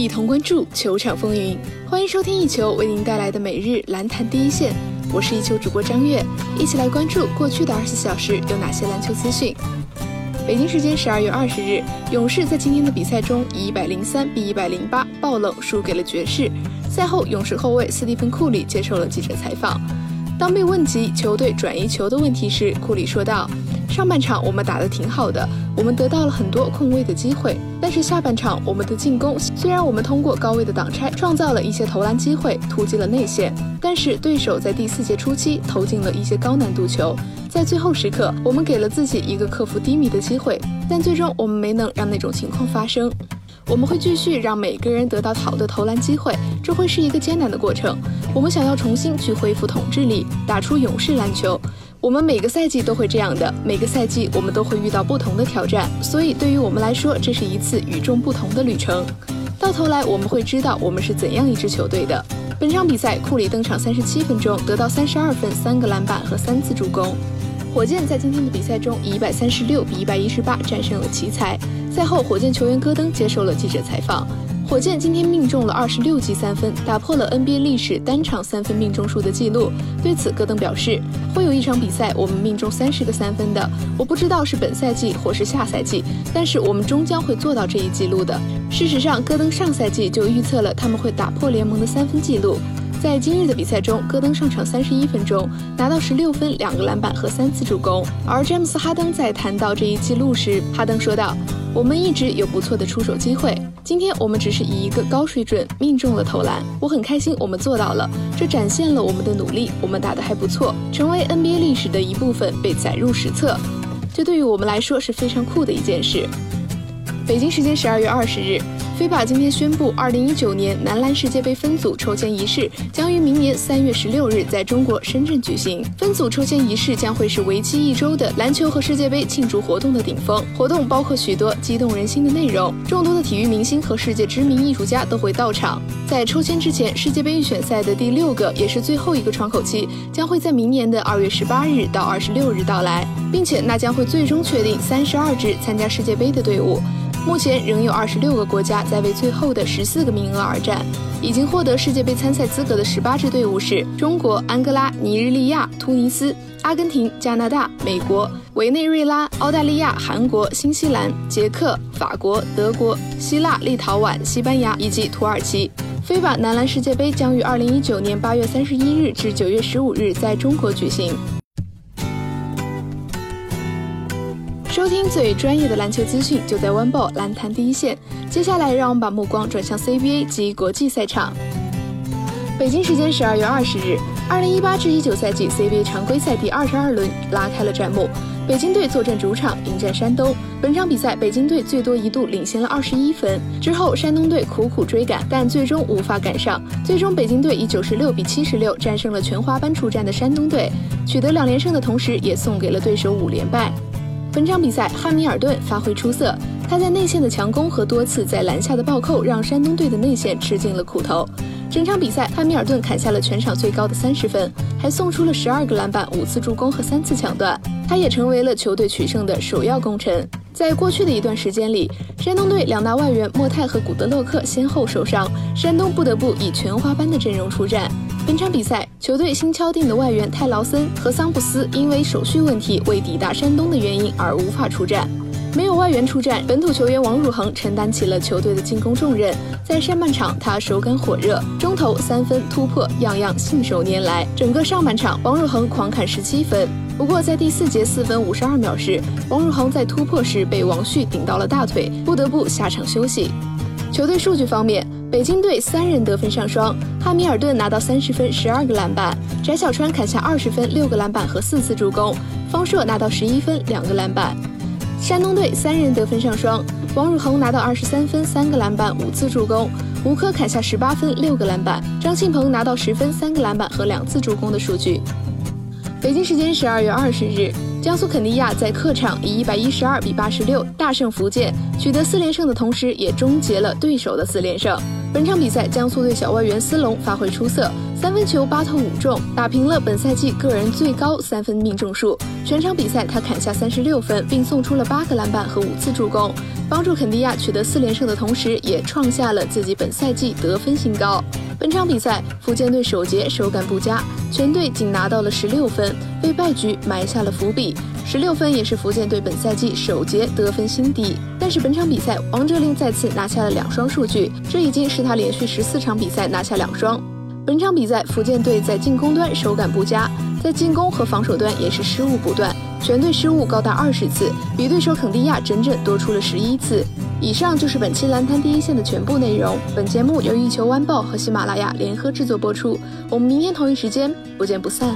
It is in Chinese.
一同关注球场风云。欢迎收听一球为您带来的每日篮坛第一线，我是一球主播张悦，一起来关注过去的二十四小时有哪些篮球资讯。北京时间十二月二十日，勇士在今天的比赛中以一百零三比一百零八爆冷输给了爵士。赛后，勇士后卫斯蒂芬·库里接受了记者采访。当被问及球队转移球的问题时，库里说道。上半场我们打得挺好的，我们得到了很多空位的机会。但是下半场我们的进攻，虽然我们通过高位的挡拆创造了一些投篮机会，突进了内线，但是对手在第四节初期投进了一些高难度球。在最后时刻，我们给了自己一个克服低迷的机会，但最终我们没能让那种情况发生。我们会继续让每个人得到好的投篮机会，这会是一个艰难的过程。我们想要重新去恢复统治力，打出勇士篮球。我们每个赛季都会这样的，每个赛季我们都会遇到不同的挑战，所以对于我们来说，这是一次与众不同的旅程。到头来，我们会知道我们是怎样一支球队的。本场比赛，库里登场三十七分钟，得到三十二分、三个篮板和三次助攻。火箭在今天的比赛中以一百三十六比一百一十八战胜了奇才。赛后，火箭球员戈登接受了记者采访。火箭今天命中了二十六记三分，打破了 NBA 历史单场三分命中数的记录。对此，戈登表示，会有一场比赛我们命中三十个三分的，我不知道是本赛季或是下赛季，但是我们终将会做到这一记录的。事实上，戈登上赛季就预测了他们会打破联盟的三分记录。在今日的比赛中，戈登上场三十一分钟，拿到十六分、两个篮板和三次助攻。而詹姆斯·哈登在谈到这一记录时，哈登说道：“我们一直有不错的出手机会，今天我们只是以一个高水准命中了投篮。我很开心，我们做到了，这展现了我们的努力。我们打得还不错，成为 NBA 历史的一部分被载入史册，这对于我们来说是非常酷的一件事。”北京时间十二月二十日。飞把今天宣布，二零一九年男篮世界杯分组抽签仪式将于明年三月十六日在中国深圳举行。分组抽签仪式将会是为期一周的篮球和世界杯庆祝活动的顶峰。活动包括许多激动人心的内容，众多的体育明星和世界知名艺术家都会到场。在抽签之前，世界杯预选赛的第六个也是最后一个窗口期将会在明年的二月十八日到二十六日到来，并且那将会最终确定三十二支参加世界杯的队伍。目前仍有二十六个国家在为最后的十四个名额而战。已经获得世界杯参赛资格的十八支队伍是中国、安哥拉、尼日利亚、突尼斯、阿根廷、加拿大、美国、委内瑞拉、澳大利亚、韩国、新西兰、捷克、法国、德国、希腊、立陶宛、西班牙以及土耳其。非法男篮世界杯将于二零一九年八月三十一日至九月十五日在中国举行。收听最专业的篮球资讯，就在 One Ball 篮坛第一线。接下来，让我们把目光转向 CBA 及国际赛场。北京时间十二月二十日，二零一八至一九赛季 CBA 常规赛第二十二轮拉开了战幕。北京队坐镇主场迎战山东。本场比赛，北京队最多一度领先了二十一分，之后山东队苦苦追赶，但最终无法赶上。最终，北京队以九十六比七十六战胜了全华班出战的山东队，取得两连胜的同时，也送给了对手五连败。本场比赛，汉密尔顿发挥出色，他在内线的强攻和多次在篮下的暴扣，让山东队的内线吃尽了苦头。整场比赛，汉密尔顿砍下了全场最高的三十分，还送出了十二个篮板、五次助攻和三次抢断，他也成为了球队取胜的首要功臣。在过去的一段时间里，山东队两大外援莫泰和古德洛克先后受伤，山东不得不以全花班的阵容出战。本场比赛，球队新敲定的外援泰劳森和桑普斯因为手续问题未抵达山东的原因而无法出战。没有外援出战，本土球员王汝恒承担起了球队的进攻重任。在上半场，他手感火热，中投、三分、突破，样样信手拈来。整个上半场，王汝恒狂砍十七分。不过在第四节四分五十二秒时，王汝恒在突破时被王旭顶到了大腿，不得不下场休息。球队数据方面。北京队三人得分上双，汉密尔顿拿到三十分、十二个篮板；翟小川砍下二十分、六个篮板和四次助攻；方硕拿到十一分、两个篮板。山东队三人得分上双，王汝恒拿到二十三分、三个篮板、五次助攻；吴科砍下十八分、六个篮板；张庆鹏拿到十分、三个篮板和两次助攻的数据。北京时间十二月二十日。江苏肯尼亚在客场以一百一十二比八十六大胜福建，取得四连胜的同时，也终结了对手的四连胜。本场比赛，江苏队小外援斯隆发挥出色，三分球八投五中，打平了本赛季个人最高三分命中数。全场比赛他砍下三十六分，并送出了八个篮板和五次助攻，帮助肯尼亚取得四连胜的同时，也创下了自己本赛季得分新高。本场比赛，福建队首节手感不佳，全队仅拿到了十六分，为败局埋下了伏笔。十六分也是福建队本赛季首节得分新低。但是本场比赛，王哲林再次拿下了两双数据，这已经是他连续十四场比赛拿下两双。本场比赛，福建队在进攻端手感不佳，在进攻和防守端也是失误不断，全队失误高达二十次，比对手肯尼亚整整多出了十一次。以上就是本期篮坛第一线的全部内容。本节目由一球晚报和喜马拉雅联合制作播出。我们明天同一时间不见不散。